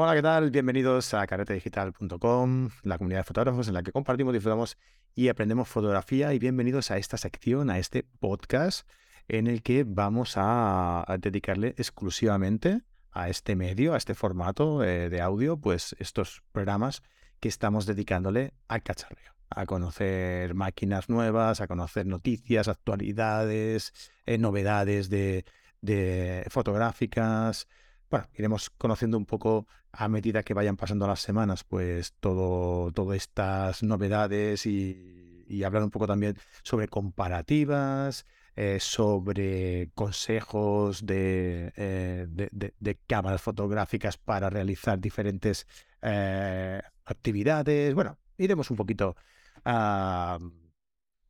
Hola, ¿qué tal? Bienvenidos a carretedigital.com, la comunidad de fotógrafos en la que compartimos, disfrutamos y aprendemos fotografía. Y bienvenidos a esta sección, a este podcast en el que vamos a, dedicarle exclusivamente a este medio, a este formato eh, de audio, pues estos programas que estamos dedicándole al cacharreo, a conocer máquinas nuevas, a conocer noticias, actualidades, eh, novedades de, de fotográficas. Bueno, iremos conociendo un poco a medida que vayan pasando las semanas, pues todo, todas estas novedades y, hablar un poco también sobre comparativas, eh, sobre consejos de, eh, de, cámaras fotográficas para realizar diferentes eh, actividades. Bueno, iremos un poquito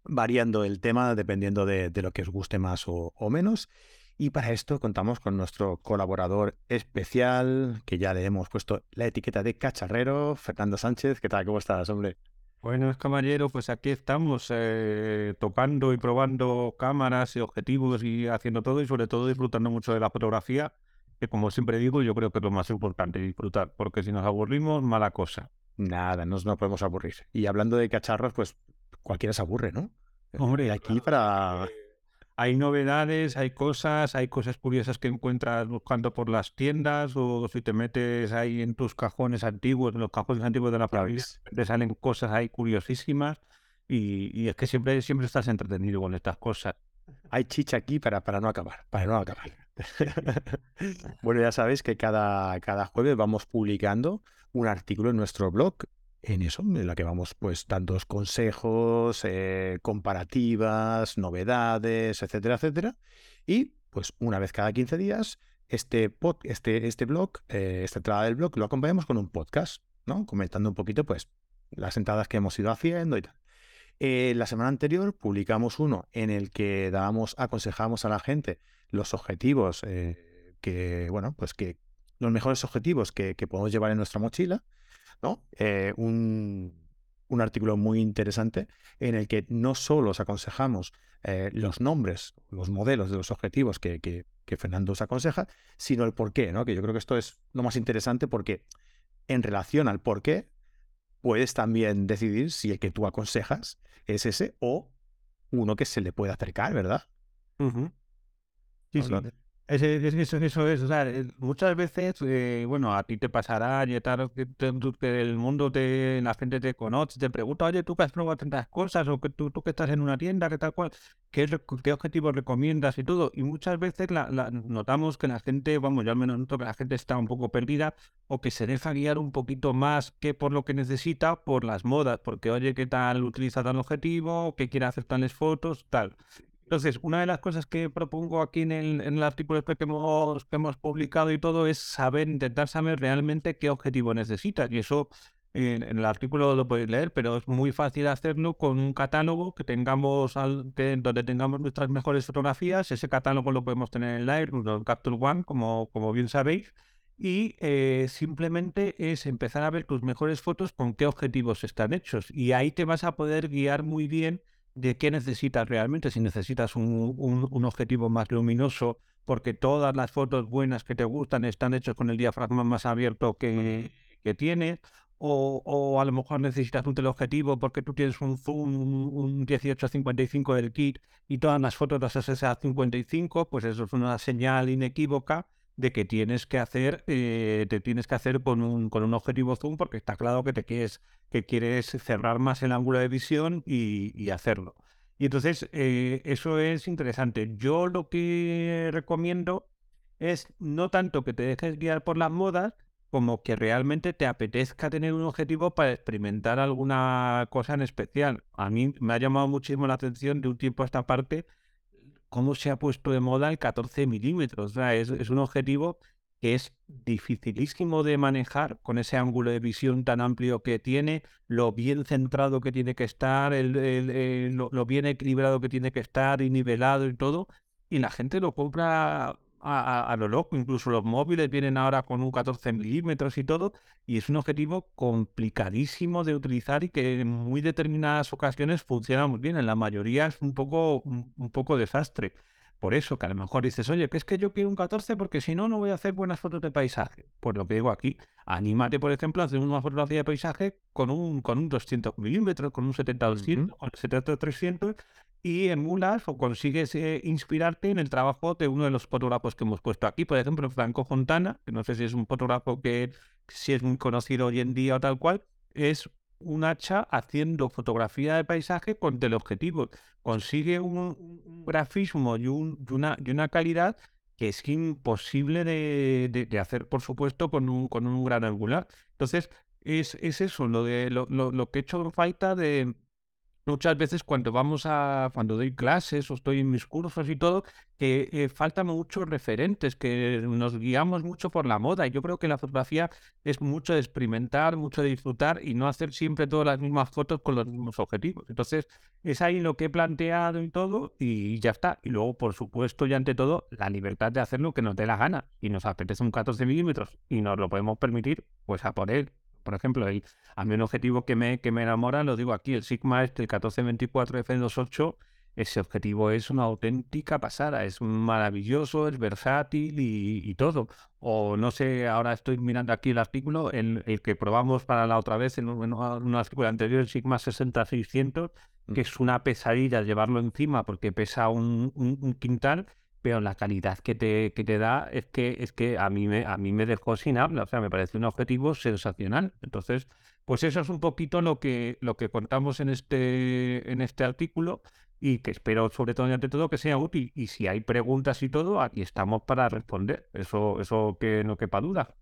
variando el tema dependiendo de, lo que os guste más o, menos. Y para esto contamos con nuestro colaborador especial, que ya le hemos puesto la etiqueta de cacharrero, Fernando Sánchez. ¿Qué tal? ¿Cómo estás, hombre? Buenos caballero, pues aquí estamos eh, tocando y probando cámaras y objetivos y haciendo todo y sobre todo disfrutando mucho de la fotografía, que como siempre digo, yo creo que es lo más importante, disfrutar, porque si nos aburrimos, mala cosa. Nada, no nos podemos aburrir. Y hablando de cacharros, pues cualquiera se aburre, ¿no? Hombre, aquí para hay novedades, hay cosas, hay cosas curiosas que encuentras buscando por las tiendas o si te metes ahí en tus cajones antiguos, en los cajones antiguos de la familia, te salen cosas ahí curiosísimas y, es que siempre, siempre estás entretenido con estas cosas. Hay chicha aquí para, para no acabar, para no acabar. bueno, ya sabéis que cada, cada jueves vamos publicando un artículo en nuestro blog en eso, en la que vamos pues dando consejos, eh, comparativas, novedades, etcétera, etcétera. Y pues una vez cada 15 días, este, pod, este, este blog, eh, esta entrada del blog, lo acompañamos con un podcast, ¿no? Comentando un poquito pues las entradas que hemos ido haciendo y tal. Eh, la semana anterior publicamos uno en el que dábamos, aconsejamos a la gente los objetivos que, bueno, pues que los mejores objetivos que podemos llevar en nuestra mochila ¿no? Eh, un, artículo muy interesante en el que no solo os aconsejamos eh, los nombres, los modelos de los objetivos que, que, Fernando os aconseja, sino el por qué, ¿no? Que yo creo que esto es lo más interesante porque en relación al por qué puedes también decidir si el que tú aconsejas es ese o uno que se le puede acercar, ¿verdad? Sí, sí. Eso, eso, es, o sea, eh, muchas veces, eh, bueno, a ti te pasará, y tal, que, el mundo, te, la gente te conoce, te pregunta, oye, tú que has probado tantas cosas, o que tú, tú que estás en una tienda, que tal cual, ¿qué, qué objetivos recomiendas y todo? Y muchas veces la, notamos que la gente, vamos, yo al menos noto que la gente está un poco perdida, o que se deja guiar un poquito más que por lo que necesita, por las modas, porque oye, ¿qué tal utiliza tal objetivo? ¿Qué quiere hacer tales fotos? Tal. Entonces, una de las cosas que propongo aquí en el, artículo este que hemos, que hemos publicado y todo es saber, intentar saber realmente qué objetivo necesitas. Y eso en, el artículo lo podéis leer, pero es muy fácil hacerlo con un catálogo que tengamos donde tengamos nuestras mejores fotografías. Ese catálogo lo podemos tener en Lightroom o en Capture One, como, como bien sabéis. Y eh, simplemente es empezar a ver tus mejores fotos con qué objetivos están hechos. Y ahí te vas a poder guiar muy bien de qué necesitas realmente, si necesitas un, objetivo más luminoso, porque todas las fotos buenas que te gustan están hechas con el diafragma más abierto que, que tienes, o, a lo mejor necesitas un teleobjetivo porque tú tienes un zoom, un 18-55 del kit y todas las fotos las haces a 55, pues eso es una señal inequívoca de que tienes que hacer, eh, te tienes que hacer con un, con un objetivo zoom porque está claro que te quieres, que quieres cerrar más el ángulo de visión y, hacerlo. Y entonces eh, eso es interesante. Yo lo que recomiendo es no tanto que te dejes guiar por las modas, como que realmente te apetezca tener un objetivo para experimentar alguna cosa en especial. A mí me ha llamado muchísimo la atención de un tiempo a esta parte cómo se ha puesto de moda el 14 milímetros. Es, un objetivo que es dificilísimo de manejar con ese ángulo de visión tan amplio que tiene, lo bien centrado que tiene que estar, el, lo, bien equilibrado que tiene que estar y nivelado y todo. Y la gente lo compra a, lo loco. Incluso los móviles vienen ahora con un 14 milímetros y todo. Y es un objetivo complicadísimo de utilizar y que en muy determinadas ocasiones funciona muy bien. En la mayoría es un poco, un, poco desastre. por eso, que a lo mejor dices, oye, que es que yo quiero un 14 porque si no, no voy a hacer buenas fotos de paisaje. Pues lo que digo aquí, anímate, por ejemplo, a hacer una fotografía de paisaje con un, con un 200 milímetros, con un 70-200, con un 70-300 y emulas o consigues eh, inspirarte en el trabajo de uno de los fotógrafos que hemos puesto aquí. Por ejemplo, Franco Fontana, que no sé si es un fotógrafo que si es muy conocido hoy en día o tal cual, es un hacha haciendo fotografía de paisaje con teleobjetivos. Consigue un, grafismo y, una, y una calidad que es imposible de, hacer, por supuesto, con un, con un gran angular. Entonces, es, es eso, lo, de, lo, lo que he hecho falta de, muchas veces cuando vamos a, cuando doy clases o estoy en mis cursos y todo, que eh, faltan muchos referentes, que nos guiamos mucho por la moda. Y yo creo que la fotografía es mucho de experimentar, mucho de disfrutar y no hacer siempre todas las mismas fotos con los mismos objetivos. Entonces, es ahí lo que he planteado y todo, y ya está. Y luego, por supuesto, y ante todo, la libertad de hacer lo que nos dé la gana. Y nos apetece un 14 milímetros y nos lo podemos permitir, pues a por él por ejemplo, a mí un objetivo que me, que me enamora, lo digo aquí, el Sigma este, el 1424 F28, ese objetivo es una auténtica pasada, es maravilloso, es versátil y, todo. O no sé, ahora estoy mirando aquí el artículo, el, el que probamos para la otra vez en, un, artículo anterior, el Sigma 6600, mm. que es una pesadilla llevarlo encima porque pesa un, un quintal pero la calidad que te, que te da es que, es que a, mí me, a mí me dejó sin habla, o sea, me parece un objetivo sensacional. Entonces, pues eso es un poquito lo que, lo que contamos en este, en este artículo y que espero sobre todo y ante todo que sea útil. Y si hay preguntas y todo, aquí estamos para responder. Eso, eso que no quepa duda.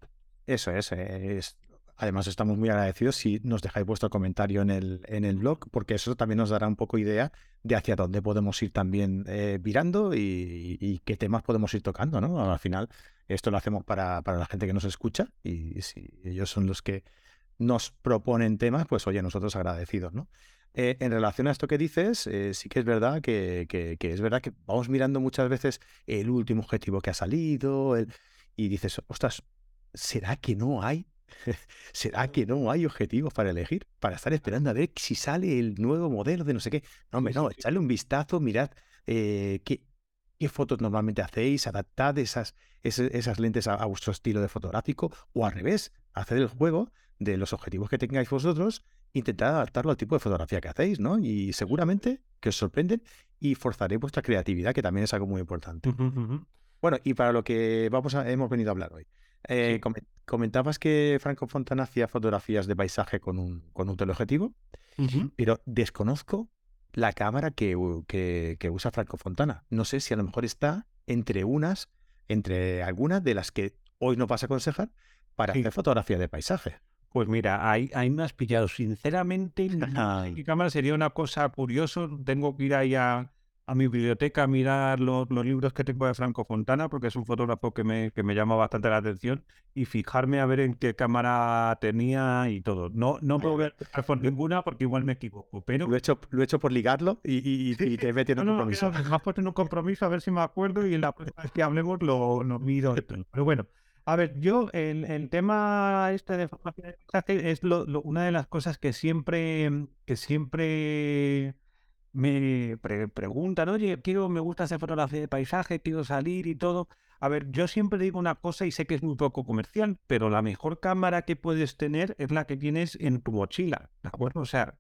Eso es, es Además, estamos muy agradecidos si nos dejáis vuestro comentario en el, en el blog, porque eso también nos dará un poco idea de hacia dónde podemos ir también eh, virando y, qué temas podemos ir tocando, ¿no? Al final, esto lo hacemos para, para, la gente que nos escucha y si ellos son los que nos proponen temas, pues oye, nosotros agradecidos, ¿no? Eh, en relación a esto que dices, eh, sí que es verdad que, que, es verdad que vamos mirando muchas veces el último objetivo que ha salido el, y dices, ostras, ¿será que no hay ¿Será que no hay objetivos para elegir? Para estar esperando a ver si sale el nuevo modelo de no sé qué. No, hombre, no, echadle un vistazo, mirad eh, qué, qué, fotos normalmente hacéis, adaptad esas, esas, lentes a, vuestro estilo de fotográfico o al revés, haced el juego de los objetivos que tengáis vosotros, intentad adaptarlo al tipo de fotografía que hacéis, ¿no? Y seguramente que os sorprenden y forzaréis vuestra creatividad, que también es algo muy importante. Bueno, y para lo que vamos a, hemos venido a hablar hoy. Eh, comentabas que Franco Fontana hacía fotografías de paisaje con un, con un teleobjetivo, pero desconozco la cámara que, que, usa Franco Fontana. No sé si a lo mejor está entre unas, entre algunas de las que hoy no vas a aconsejar para hacer fotografía de paisaje. Pues mira, ahí, ahí me has pillado. Sinceramente, mi cámara sería una cosa curiosa. Tengo que ir ahí a, a mi biblioteca a mirar los, libros que tengo de Franco Fontana, porque es un fotógrafo que me, que me llama bastante la atención, y fijarme a ver en qué cámara tenía y todo. No, no puedo ver por ninguna porque igual me equivoco, pero... Lo he hecho, lo he hecho por ligarlo y, y, te he metido en un compromiso. No, me has puesto en un compromiso a ver si me acuerdo y en la próxima vez que hablemos lo, lo miro. Pero bueno, a ver, yo el, el tema este de fotografía es lo, una de las cosas que siempre, que siempre me preguntan, oye, quiero, me gusta hacer fotografía de paisaje, quiero salir y todo. A ver, yo siempre digo una cosa y sé que es muy poco comercial, pero la mejor cámara que puedes tener es la que tienes en tu mochila, ¿de acuerdo? O sea,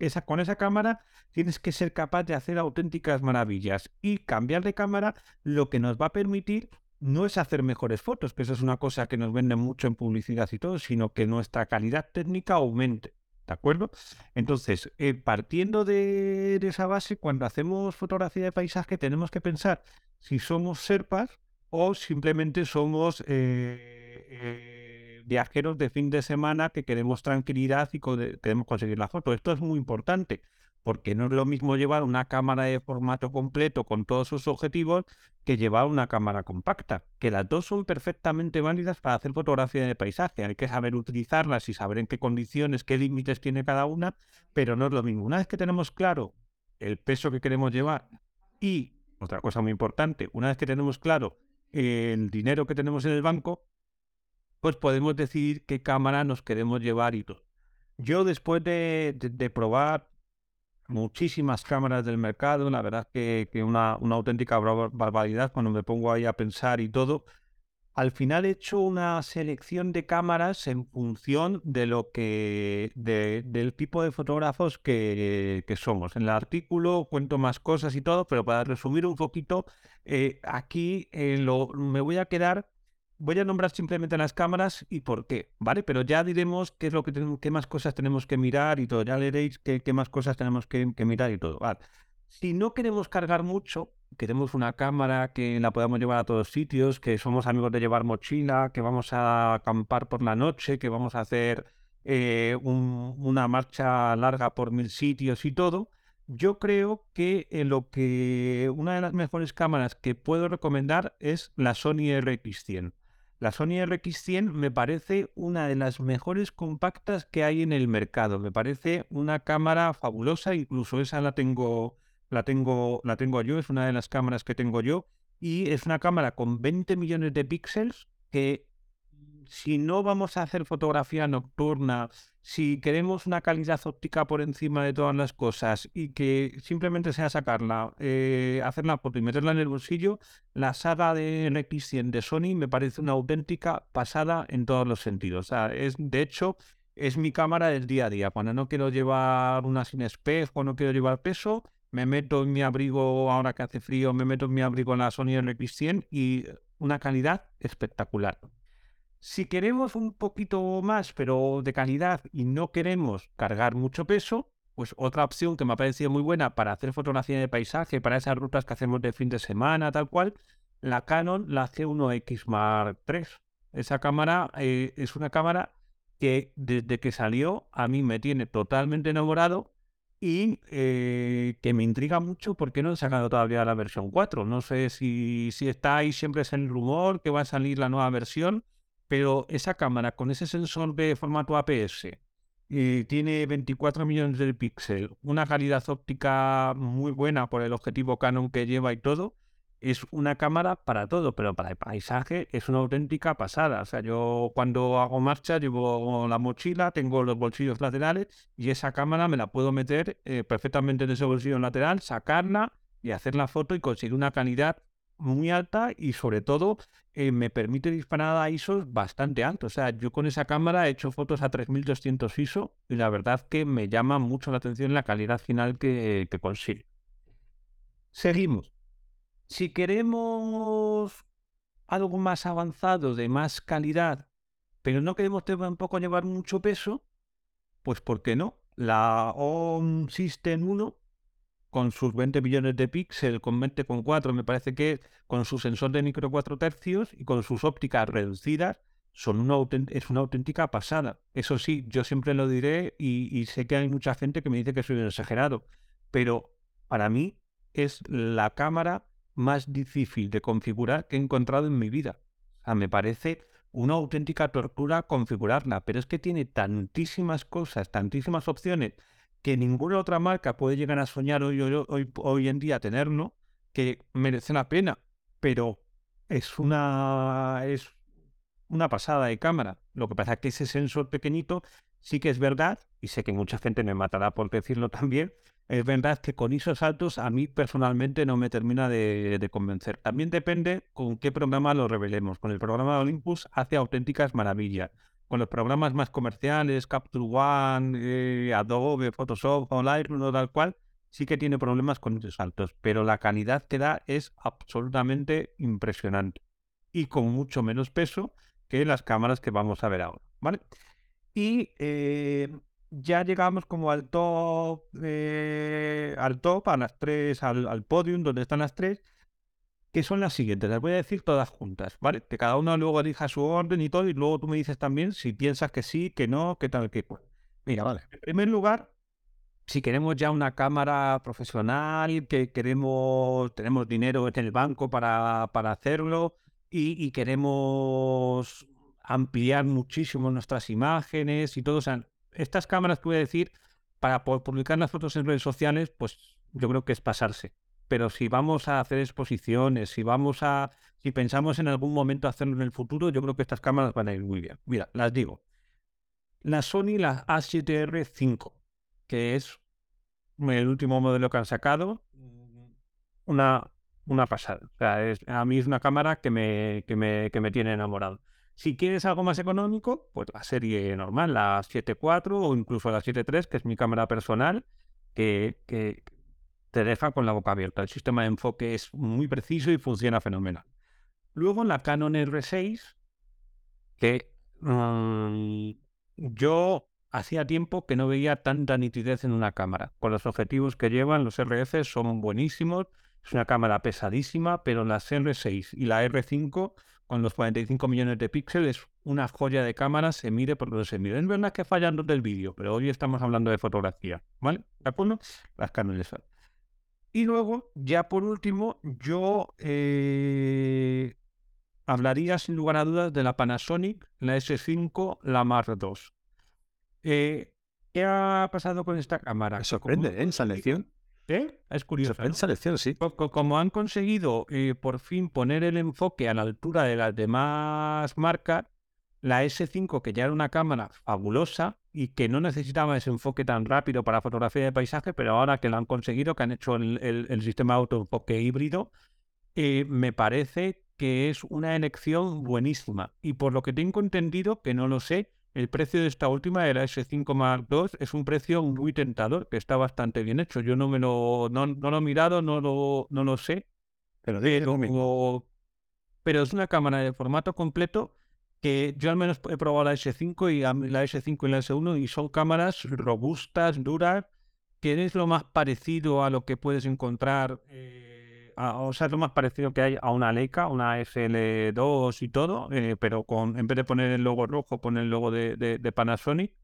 esa, con esa cámara tienes que ser capaz de hacer auténticas maravillas y cambiar de cámara lo que nos va a permitir no es hacer mejores fotos, que eso es una cosa que nos venden mucho en publicidad y todo, sino que nuestra calidad técnica aumente. ¿De acuerdo? Entonces, eh, partiendo de, esa base, cuando hacemos fotografía de paisaje, tenemos que pensar si somos serpas o simplemente somos eh, eh, viajeros de fin de semana que queremos tranquilidad y queremos conseguir la foto. Esto es muy importante porque no es lo mismo llevar una cámara de formato completo con todos sus objetivos que llevar una cámara compacta, que las dos son perfectamente válidas para hacer fotografía de paisaje. Hay que saber utilizarlas y saber en qué condiciones, qué límites tiene cada una, pero no es lo mismo. Una vez que tenemos claro el peso que queremos llevar y, otra cosa muy importante, una vez que tenemos claro el dinero que tenemos en el banco, pues podemos decidir qué cámara nos queremos llevar y todo. Yo después de probar muchísimas cámaras del mercado, la verdad que, que una, una auténtica barbaridad cuando me pongo ahí a pensar y todo. Al final he hecho una selección de cámaras en función de lo que del tipo de fotógrafos que, que, somos. En el artículo cuento más cosas y todo, pero para resumir un poquito, eh, aquí eh, me voy a quedar voy a nombrar simplemente las cámaras y por qué, ¿vale? Pero ya diremos qué es lo que tenemos, qué más cosas tenemos que mirar y todo. Ya leeréis qué, qué más cosas tenemos que, mirar y todo. Vale. Si no queremos cargar mucho, queremos una cámara que la podamos llevar a todos sitios, que somos amigos de llevar mochila, que vamos a acampar por la noche, que vamos a hacer eh, una marcha larga por mil sitios y todo. Yo creo que lo que una de las mejores cámaras que puedo recomendar es la Sony RX100. La Sony RX100 me parece una de las mejores compactas que hay en el mercado. Me parece una cámara fabulosa, incluso esa la tengo, la tengo, la tengo yo, es una de las cámaras que tengo yo. Y es una cámara con 20 millones de píxeles que si no vamos a hacer fotografía nocturna, si queremos una calidad óptica por encima de todas las cosas y que simplemente sea sacarla, eh, hacer la foto y meterla en el bolsillo, la saga de NX100 de Sony me parece una auténtica pasada en todos los sentidos. O sea, es, de hecho, es mi cámara del día a día. Cuando no quiero llevar una sin espejo, no quiero llevar peso, me meto en mi abrigo, ahora que hace frío, me meto en mi abrigo en la Sony NX100 y una calidad espectacular. Si queremos un poquito más, pero de calidad, y no queremos cargar mucho peso, pues otra opción que me ha parecido muy buena para hacer fotografía de paisaje, para esas rutas que hacemos de fin de semana, tal cual, la Canon, la C1X Mark III. Esa cámara eh, es una cámara que desde que salió a mí me tiene totalmente enamorado y eh, que me intriga mucho porque no han sacado todavía la versión 4. No sé si, si está ahí, siempre es el rumor que va a salir la nueva versión pero esa cámara con ese sensor de formato APS y tiene 24 millones de píxeles, una calidad óptica muy buena por el objetivo Canon que lleva y todo, es una cámara para todo, pero para el paisaje es una auténtica pasada. O sea, yo cuando hago marcha llevo la mochila, tengo los bolsillos laterales y esa cámara me la puedo meter eh, perfectamente en ese bolsillo lateral, sacarla y hacer la foto y conseguir una calidad muy alta y sobre todo eh, me permite disparar a ISOs bastante altos. O sea, yo con esa cámara he hecho fotos a 3200 ISO y la verdad que me llama mucho la atención la calidad final que, que consigue. Seguimos. Si queremos algo más avanzado, de más calidad, pero no queremos tampoco llevar mucho peso, pues ¿por qué no? La OM System 1 con sus 20 millones de píxeles, con 20,4 me parece que con su sensor de micro 4 tercios y con sus ópticas reducidas, son una es una auténtica pasada. Eso sí, yo siempre lo diré y, sé que hay mucha gente que me dice que soy un exagerado, pero para mí es la cámara más difícil de configurar que he encontrado en mi vida. O sea, me parece una auténtica tortura configurarla, pero es que tiene tantísimas cosas, tantísimas opciones que ninguna otra marca puede llegar a soñar hoy, en día tener, ¿no? Que merece la pena, pero es una, es una pasada de cámara. Lo que pasa es que ese sensor pequeñito sí que es verdad, y sé que mucha gente me matará por decirlo también, es verdad que con ISOs altos a mí personalmente no me termina de, de, convencer. También depende con qué programa lo revelemos. Con el programa Olympus hace auténticas maravillas con los programas más comerciales, Capture One, eh, Adobe, Photoshop, Lightroom o tal cual, sí que tiene problemas con esos saltos, pero la calidad que da es absolutamente impresionante y con mucho menos peso que las cámaras que vamos a ver ahora, ¿vale? Y eh, ya llegamos como al top, eh, al top, a las tres, al, al podium donde están las tres, que son las siguientes. Las voy a decir todas juntas, ¿vale? Que cada una luego elija su orden y todo, y luego tú me dices también si piensas que sí, que no, que tal, que cual. Mira, vale. En primer lugar, si queremos ya una cámara profesional, que queremos, tenemos dinero en el banco para, para hacerlo y, queremos ampliar muchísimo nuestras imágenes y todo. O sea, estas cámaras que voy a decir, para publicar las fotos en redes sociales, pues yo creo que es pasarse pero si vamos a hacer exposiciones, si vamos a, si pensamos en algún momento hacerlo en el futuro, yo creo que estas cámaras van a ir muy bien. Mira, las digo. La Sony, la A7R5, que es el último modelo que han sacado, una, una pasada. O sea, es, a mí es una cámara que me, que me, que me tiene enamorado. Si quieres algo más económico, pues la serie normal, la 7.4 o incluso la 7.3, que es mi cámara personal, que, que te deja con la boca abierta. El sistema de enfoque es muy preciso y funciona fenomenal. Luego la Canon R6, que mm, yo hacía tiempo que no veía tanta nitidez en una cámara. Con los objetivos que llevan, los RF son buenísimos. Es una cámara pesadísima, pero las R6 y la R5 con los 45 millones de píxeles es una joya de cámara, se mire por donde se mire. Es verdad que fallando del vídeo, pero hoy estamos hablando de fotografía, ¿vale? ¿De acuerdo? Las Canon Y luego, ya por último, yo eh, hablaría sin lugar a dudas de la Panasonic, la S5, la Mark II. Eh, ¿Qué ha pasado con esta cámara? Me sorprende, ¿eh? Esa lección. ¿Eh? Es curioso. Esa lección, sí. Como han conseguido eh, por fin poner el enfoque a la altura de las demás marcas, la S5, que ya era una cámara fabulosa y que no necesitaba ese enfoque tan rápido para fotografía de paisaje, pero ahora que lo han conseguido, que han hecho el, el, sistema de autoenfoque híbrido, eh, me parece que es una elección buenísima. Y por lo que tengo entendido, que no lo sé, el precio de esta última, era S5 Mark II, es un precio muy tentador, que está bastante bien hecho. Yo no me lo, no, lo he mirado, no lo, no lo sé. Pero, pero es una cámara de formato completo que yo al menos he probado la S5 y la S5 y la S1 y son cámaras robustas, duras, que es lo más parecido a lo que puedes encontrar. Eh, o sea, es lo más parecido que hay a una Leica, una SL2 y todo, eh, pero con en vez de poner el logo rojo, pone el logo de, Panasonic.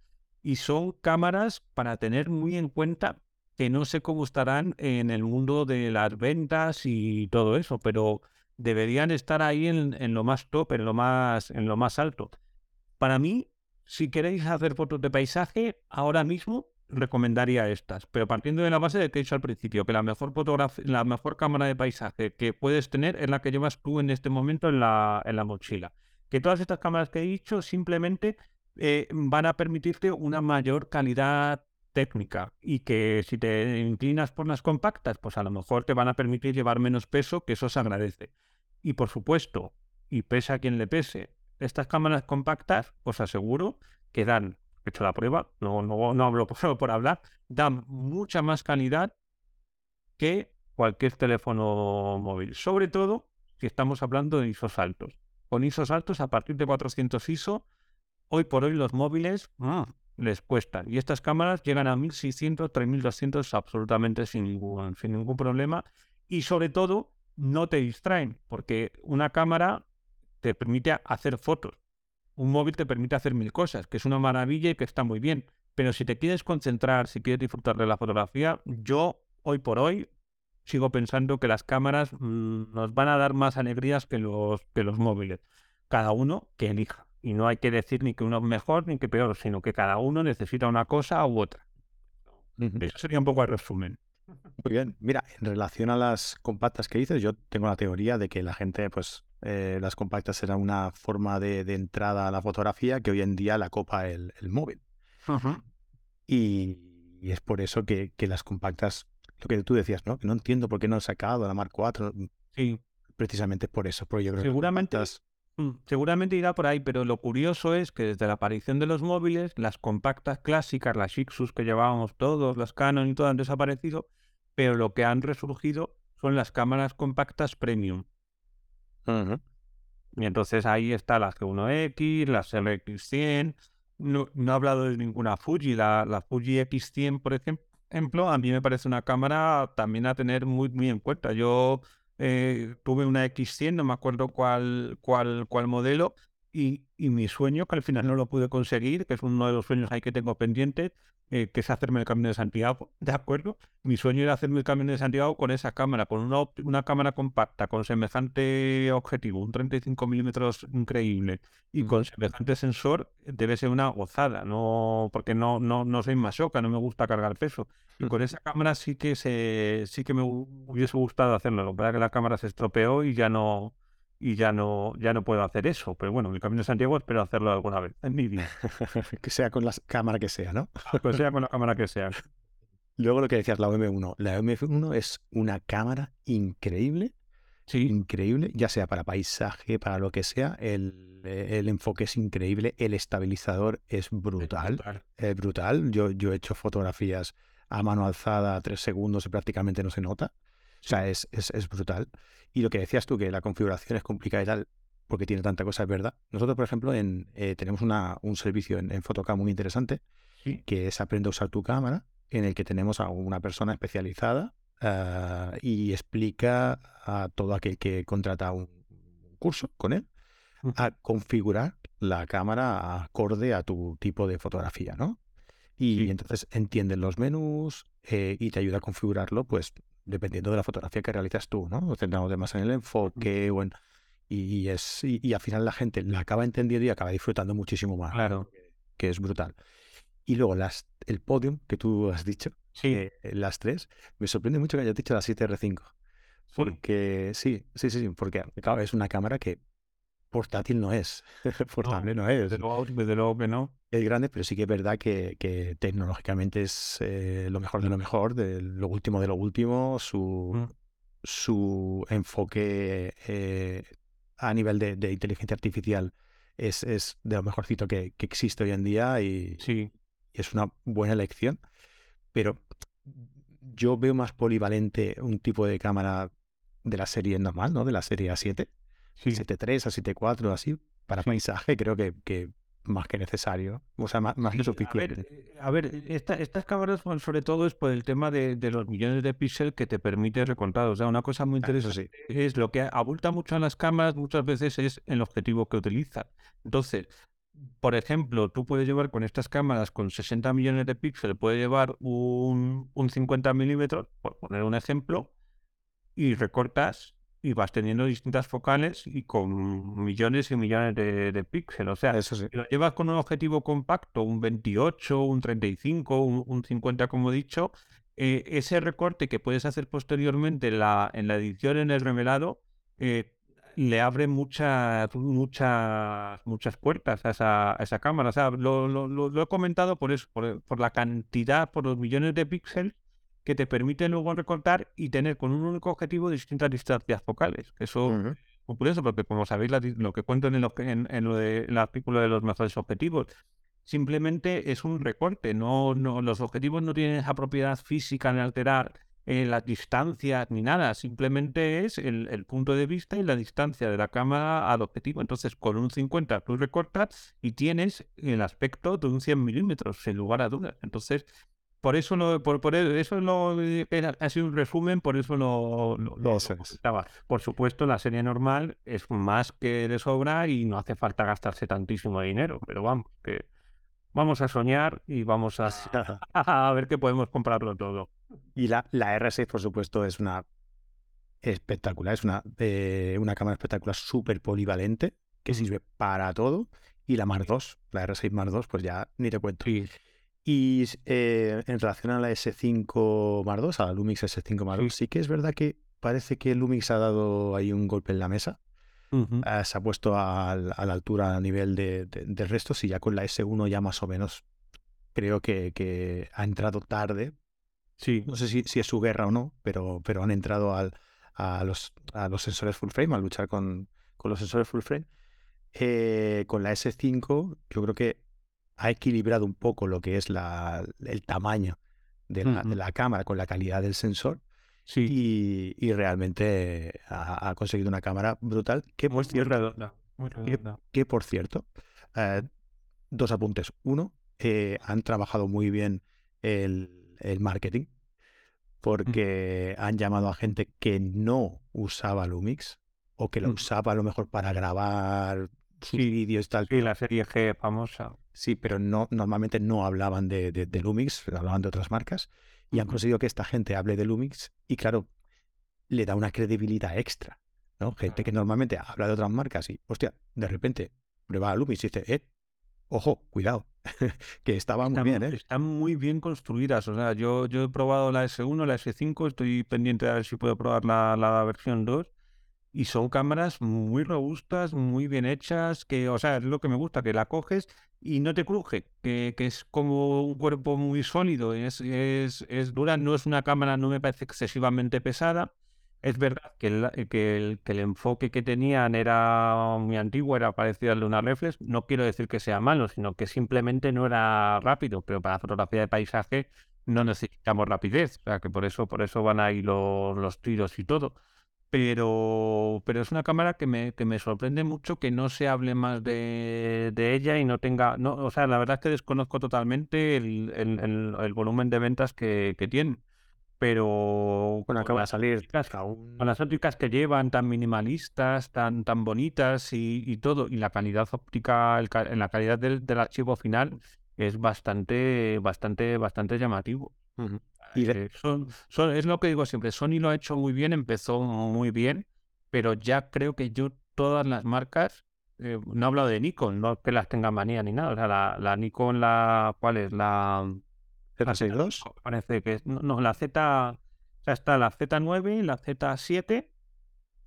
Y son cámaras para tener muy en cuenta que no sé cómo estarán en el mundo de las ventas y todo eso, pero deberían estar ahí en, en, lo más top, en lo más, en lo más alto. Para mí, si queréis hacer fotos de paisaje, ahora mismo recomendaría estas, pero partiendo de la base de que he dicho al principio, que la mejor la mejor cámara de paisaje que puedes tener es la que llevas tú en este momento en la, en la mochila. Que todas estas cámaras que he dicho simplemente eh, van a permitirte una mayor calidad técnica y que si te inclinas por las compactas, pues a lo mejor te van a permitir llevar menos peso, que eso se agradece. Y por supuesto, y pese a quien le pese, estas cámaras compactas, os aseguro que dan he hecho la prueba, no, no, no hablo por hablar, dan mucha más calidad que cualquier teléfono móvil. Sobre todo si estamos hablando de ISOs altos. Con ISOs altos, a partir de 400 ISO, hoy por hoy los móviles mm, les cuestan. Y estas cámaras llegan a 1600, 3200 absolutamente sin ningún, sin ningún problema. Y sobre todo, no te distraen, porque una cámara te permite hacer fotos un móvil te permite hacer mil cosas, que es una maravilla y que está muy bien. Pero si te quieres concentrar, si quieres disfrutar de la fotografía, yo hoy por hoy sigo pensando que las cámaras mm, nos van a dar más alegrías que los, que los móviles. Cada uno que elija. Y no hay que decir ni que uno es mejor ni que peor, sino que cada uno necesita una cosa u otra. Eso sería un poco el resumen. Muy bien. Mira, en relación a las compactas que dices, yo tengo la teoría de que la gente, pues, eh, las compactas serán una forma de, entrada a la fotografía que hoy en día la copa el, móvil. y, es por eso que, las compactas, lo que tú decías, ¿no? Que no entiendo por qué no han sacado la Mark IV. Mm, sí. Precisamente por eso. Porque yo creo seguramente, mm, seguramente irá por ahí, pero lo curioso es que desde la aparición de los móviles, las compactas clásicas, las Ixus que llevábamos todos, las Canon y todo han desaparecido, pero lo que han resurgido son las cámaras compactas premium y entonces ahí está las G1X, las RX100. No, no he hablado de ninguna Fuji. La, la Fuji X100, por ejemplo, a mí me parece una cámara también a tener muy, muy en cuenta. Yo eh, tuve una X100, no me acuerdo cuál, cuál, cuál modelo, y, y, mi sueño, que al final no lo pude conseguir, que es uno de los sueños ahí que tengo pendiente, eh, que es hacerme el camino de Santiago, ¿de acuerdo? Mi sueño era hacerme el camino de Santiago con esa cámara, con una, una cámara compacta, con semejante objetivo, un 35 milímetros increíble y con semejante sensor, debe ser una gozada, no porque no, no, no soy masoca, no me gusta cargar peso. Y con esa cámara sí que se, sí que me hubiese gustado hacerlo. Lo que que la cámara se estropeó y ya no, y ya no, ya no puedo hacer eso. Pero bueno, el Camino de Santiago espero hacerlo alguna vez en mi vida. que sea con la cámara que sea, ¿no? que sea con la cámara que sea. Luego lo que decías, la OM1. La OM1 es una cámara increíble. Sí. Increíble, ya sea para paisaje, para lo que sea. El, el enfoque es increíble. El estabilizador es brutal. brutal. Es brutal. Yo, yo he hecho fotografías a mano alzada tres segundos y prácticamente no se nota. O sea, es, es, es brutal. Y lo que decías tú, que la configuración es complicada y tal, porque tiene tanta cosa, es verdad. Nosotros, por ejemplo, en, eh, tenemos una, un servicio en, en Photocam muy interesante, Sí. que es Aprende a usar tu cámara, en el que tenemos a una persona especializada ah, y explica a todo aquel que contrata un curso con él Ujú. a configurar la cámara acorde a tu tipo de fotografía, ¿no? Y Sí. entonces entienden los menús eh, y te ayuda a configurarlo, pues dependiendo de la fotografía que realizas tú, ¿no? Centrándote más en el enfoque o en... Y, es, y, y al final la gente la acaba entendiendo y acaba disfrutando muchísimo más, Claro. que es brutal. Y luego las, el podium que tú has dicho, Sí. eh, las tres, me sorprende mucho que hayas dicho la 7R5. Sí. Porque sí, sí, sí, sí, porque claro, es una cámara que portátil no es, portable no, es. Desde luego, desde luego que no. Es grande, pero sí que es verdad que, que tecnológicamente es eh, lo mejor de lo mejor, de lo último de lo último, su, Mm. su enfoque eh, a nivel de, de inteligencia artificial es, es de lo mejorcito que, que existe hoy en día y, Sí. y es una buena elección, pero yo veo más polivalente un tipo de cámara de la serie normal, ¿no? De la serie A7, Sí. 7.3, A7.4, así, para Sí. paisaje, creo que, que más que necesario, o sea, más, más que Sí, a ver, suficiente. eh, a ver, esta- estas cámaras bueno, sobre todo es por el tema de, de los millones de píxeles que te permite recontar. O sea, una cosa muy Ah, interesante sí. es lo que abulta mucho a las cámaras muchas veces es el objetivo que utilizan. Entonces, por ejemplo, tú puedes llevar con estas cámaras con 60 millones de píxeles, puedes llevar un, un 50 milímetros, por poner un ejemplo, y recortas y vas teniendo distintas focales y con millones y millones de, de píxeles. O sea, Eso sí. si lo llevas con un objetivo compacto, un 28, un 35, un, un 50, como he dicho, eh, ese recorte que puedes hacer posteriormente en la, en la edición, en el revelado, eh, le abre muchas, muchas, muchas puertas a esa, a esa cámara. O sea, lo, lo- lo- lo he comentado por eso, por, por la cantidad, por los millones de píxeles que te permiten luego recortar y tener con un único objetivo distintas distancias focales. Eso Ujú. muy curioso, porque como sabéis, la lo que cuento en el, en, en lo de- en el artículo de los mejores objetivos, simplemente es un recorte. No, no, los objetivos no tienen esa propiedad física de alterar eh, las distancias ni nada. Simplemente es el, el punto de vista y la distancia de la cámara al objetivo. Entonces, con un 50 tú recortas y tienes el aspecto de un 100 milímetros, sin lugar a dudas. Entonces, por eso lo, por, por eso lo era- ha sido un resumen, por eso lo, lo, lo- Eso lo es. comentaba. Por supuesto, la serie normal es más que de sobra y no hace falta gastarse tantísimo dinero, pero vamos, que vamos a soñar y vamos a, a ver que podemos comprarlo todo. Y la, la R6, por supuesto, es una espectacular, es una, eh, una cámara espectacular súper polivalente que sirve para todo. Y la Mark II, la R6 Mark II, pues ya ni te cuento. Sí, Y eh, en relación a la S5 Mark II, a la Lumix S5 Mark II, Sí. sí que es verdad que parece que Lumix ha dado ahí un golpe en la mesa. Ah, se ha puesto a, la altura a nivel de, de- del resto. Si ya con la S1 ya más o menos creo que, que ha entrado tarde. sí, No sé si, si es su guerra o no, pero, pero han entrado al- a, los, a los sensores full frame, a luchar con, con los sensores full frame. Eh, con la S5 yo creo que ha equilibrado un poco lo que es la, el tamaño de la, de Ujú. la cámara con la calidad del sensor sí. y, y realmente ha, ha conseguido una cámara brutal que Muy, por cierto, redonda, muy redonda. que por cierto, eh, dos apuntes. Uno, eh, han trabajado muy bien el, el marketing porque han llamado a gente que no usaba Lumix o que la Mm. usaba a lo mejor para grabar y tal. Sí, la serie G famosa. Sí, pero no, normalmente no hablaban de, de- de Lumix, hablaban de otras marcas y han conseguido que esta gente hable de Lumix y claro, le da una credibilidad extra, ¿no? Gente que normalmente habla de otras marcas y, hostia, de repente prueba a Lumix y dice, eh, ojo, cuidado, que estaba muy Están, bien, ¿eh? están muy bien construidas. O sea, yo, yo he probado la S1, la S5, estoy pendiente de ver si puedo probar la, la versión 2. Y son cámaras muy robustas, muy bien hechas, que, o sea, es lo que me gusta, que la coges y no te cruje, que, que es como un cuerpo muy sólido, es, es, es dura, no es una cámara, no me parece excesivamente pesada. Es verdad que el, que, el, que el enfoque que tenían era muy antiguo, era parecido al de una reflex. No quiero decir que sea malo, sino que simplemente no era rápido, pero para fotografía de paisaje no necesitamos rapidez, o sea que por eso, por eso van ahí los, los tiros y todo pero, pero es una cámara que me, que me sorprende mucho que no se hable más de, de ella y no tenga, no, o sea, la verdad es que desconozco totalmente el, el, el, volumen de ventas que, que tiene. Pero bueno, acaba de salir con las ópticas que llevan tan minimalistas, tan, tan bonitas y, y todo, y la calidad óptica, en la calidad del, del, archivo final es bastante, bastante, bastante llamativo. Uh -huh. Y son, son, es lo que digo siempre, Sony lo ha hecho muy bien, empezó muy bien, pero ya creo que yo todas las marcas, eh, no he hablado de Nikon, no que las tenga manía ni nada, o sea, la, la Nikon, la, ¿cuál es? La Z62. Parece que es, no, no, la Z, o sea, está la Z9, la Z7,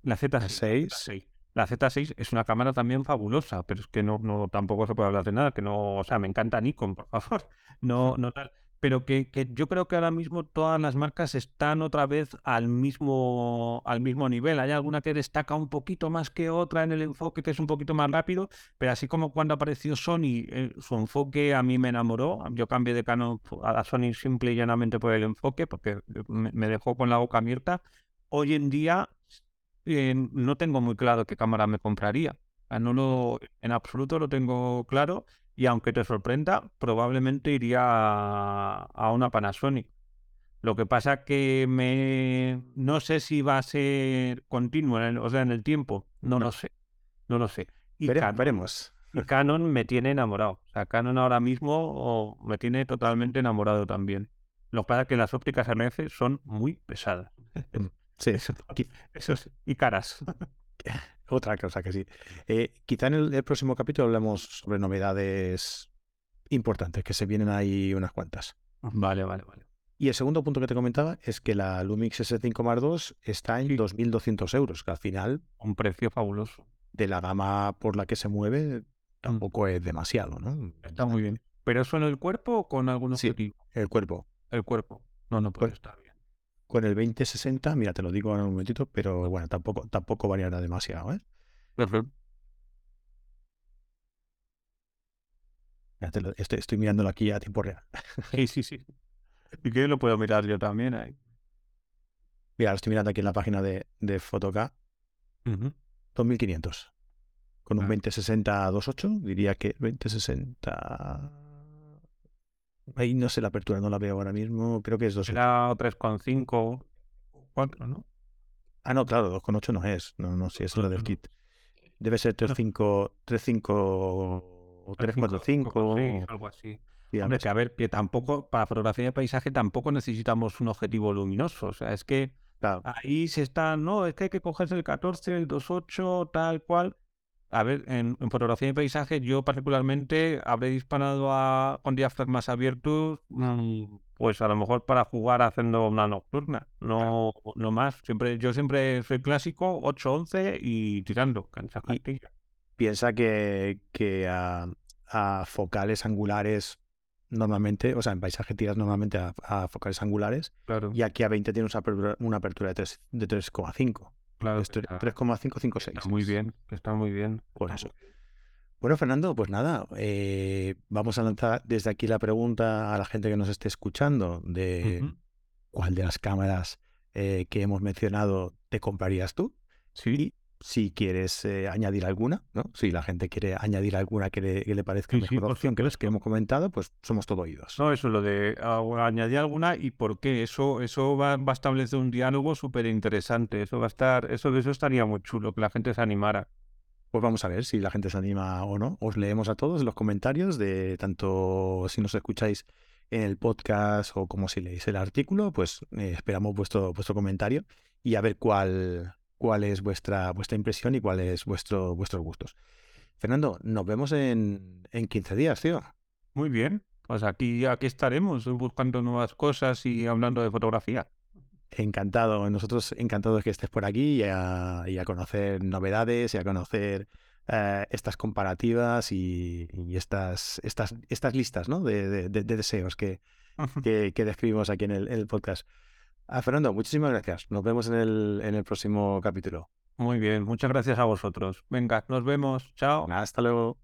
la Z6. Z6. La Z6 es una cámara también fabulosa, pero es que no, no tampoco se puede hablar de nada, que no, o sea, me encanta Nikon, por favor. No, no tal pero que, que, yo creo que ahora mismo todas las marcas están otra vez al mismo, al mismo nivel. Hay alguna que destaca un poquito más que otra en el enfoque, que es un poquito más rápido, pero así como cuando apareció Sony, eh, su enfoque a mí me enamoró. Yo cambié de Canon a Sony simple y llanamente por el enfoque, porque me, me dejó con la boca abierta. Hoy en día eh, no tengo muy claro qué cámara me compraría. No lo, en absoluto lo tengo claro y aunque te sorprenda, probablemente iría a, a una Panasonic. Lo que pasa que me no sé si va a ser continuo, en el, o sea, en el tiempo. No, no. lo sé. No lo sé. Y Vere, Canon, veremos. Y Canon me tiene enamorado. O sea, Canon ahora mismo oh, me tiene totalmente enamorado también. Lo que pasa es que las ópticas RF son muy pesadas. Sí, eso, eso sí. y caras. Otra cosa que sí. Eh, quizá en el, el, próximo capítulo hablemos sobre novedades importantes, que se vienen ahí unas cuantas. Vale, vale, vale. Y el segundo punto que te comentaba es que la Lumix S5 Mark II está en sí. 2.200 euros, que al final... Un precio fabuloso. De la gama por la que se mueve, tampoco mm. es demasiado, ¿no? Está muy bien. ¿Pero eso en el cuerpo o con algún objetivo? Sí, el cuerpo. El cuerpo. No, no puede pues, estar bien con el 2060, mira, te lo digo en un momentito, pero bueno, tampoco, tampoco variará demasiado, ¿eh? Perfecto. Lo, estoy, estoy mirándolo aquí a tiempo real. Sí, sí, sí. Y que lo puedo mirar yo también ahí. Mira, lo estoy mirando aquí en la página de, de Fotok. Uh -huh. 2500. Con un ah. 2060 2.8, diría que 2060 Ahí no sé la apertura, no la veo ahora mismo. Creo que es 2.8. Era 3,5, 4, ¿no? Ah, no, claro, 2,8 no es. No, no, sí, es lo del kit. Debe ser 3,5 3,5 o 3,45. Sí, algo así. Sí, Hombre, que a ver, que tampoco, para fotografía de paisaje tampoco necesitamos un objetivo luminoso. O sea, es que claro. ahí se está, no, es que hay que cogerse el 14, el 2.8, tal cual a ver, en, en, fotografía de paisaje, yo particularmente habré disparado a, con diafragmas abiertos, mmm, pues a lo mejor para jugar haciendo una nocturna, no, no más. Siempre, yo siempre soy clásico, 8-11 y tirando, cancha y Piensa que, que a, a, focales angulares normalmente, o sea, en paisaje tiras normalmente a, a focales angulares, claro. y aquí a 20 tienes una apertura, una apertura de 3,5. Claro, 3,556. Muy bien, está muy bien. Por eso. Bueno, Fernando, pues nada, eh, vamos a lanzar desde aquí la pregunta a la gente que nos esté escuchando de uh -huh. cuál de las cámaras eh, que hemos mencionado te comprarías tú. Sí. Y si quieres eh, añadir alguna, ¿no? Si la gente quiere añadir alguna que le, que le parezca Sí, mejor sí, opción que las que hemos comentado, pues somos todo oídos. No, eso, lo de ah, añadir alguna y por qué. Eso, eso va, va a establecer un diálogo súper interesante. Eso va a estar, eso, eso estaría muy chulo, que la gente se animara. Pues vamos a ver si la gente se anima o no. Os leemos a todos los comentarios de tanto si nos escucháis en el podcast o como si leéis el artículo, pues eh, esperamos vuestro, vuestro comentario y a ver cuál, cuál es vuestra, vuestra impresión y cuál es vuestro, vuestros gustos. Fernando, nos vemos en, en 15 días, tío. Muy bien. Pues aquí, aquí estaremos buscando nuevas cosas y hablando de fotografía. encantado, nosotros encantados que estés por aquí y a, conocer novedades y a conocer eh, estas comparativas y, estas, estas, estas listas ¿no? de, deseos que, que, describimos aquí en el, podcast. Ah, Fernando, muchísimas gracias. Nos vemos en el, en el próximo capítulo. Muy bien, muchas gracias a vosotros. Venga, nos vemos. Chao. Hasta luego.